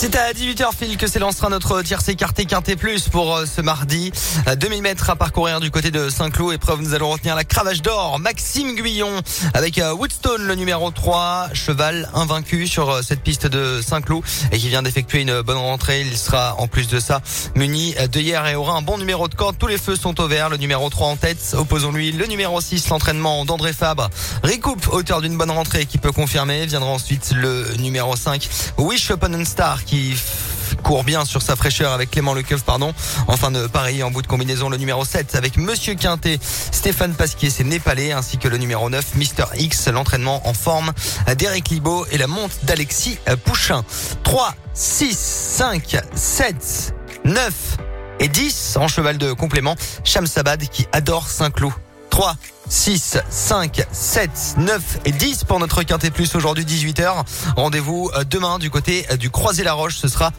C'est à 18h Phil que s'élancera notre tiercé écarté Quintet Plus pour euh, ce mardi. 2000 mètres à parcourir du côté de Saint-Cloud. Épreuve, nous allons retenir la cravache d'or. Maxime Guyon avec euh, Woodstone, le numéro 3. Cheval invaincu sur euh, cette piste de Saint-Cloud et qui vient d'effectuer une bonne rentrée. Il sera en plus de ça muni de hier et aura un bon numéro de corde. Tous les feux sont au vert. Le numéro 3 en tête. Opposons-lui le numéro 6, l'entraînement d'André Fabre. Recoupe, auteur d'une bonne rentrée qui peut confirmer. Viendra ensuite le numéro 5, Wish Upon a Star qui court bien sur sa fraîcheur avec Clément Lecoeuf, pardon. Enfin de pareil en bout de combinaison le numéro 7 avec Monsieur Quintet, Stéphane Pasquier, c'est Népalais, ainsi que le numéro 9, Mister X, l'entraînement en forme d'Eric Libaud et la monte d'Alexis Pouchin. 3, 6, 5, 7, 9 et 10 en cheval de complément. Cham Sabad qui adore Saint-Cloud. 3, 6, 5, 7, 9 et 10 pour notre Quintet Plus aujourd'hui 18h. Rendez-vous euh, demain du côté euh, du Croisé-la-Roche. Ce sera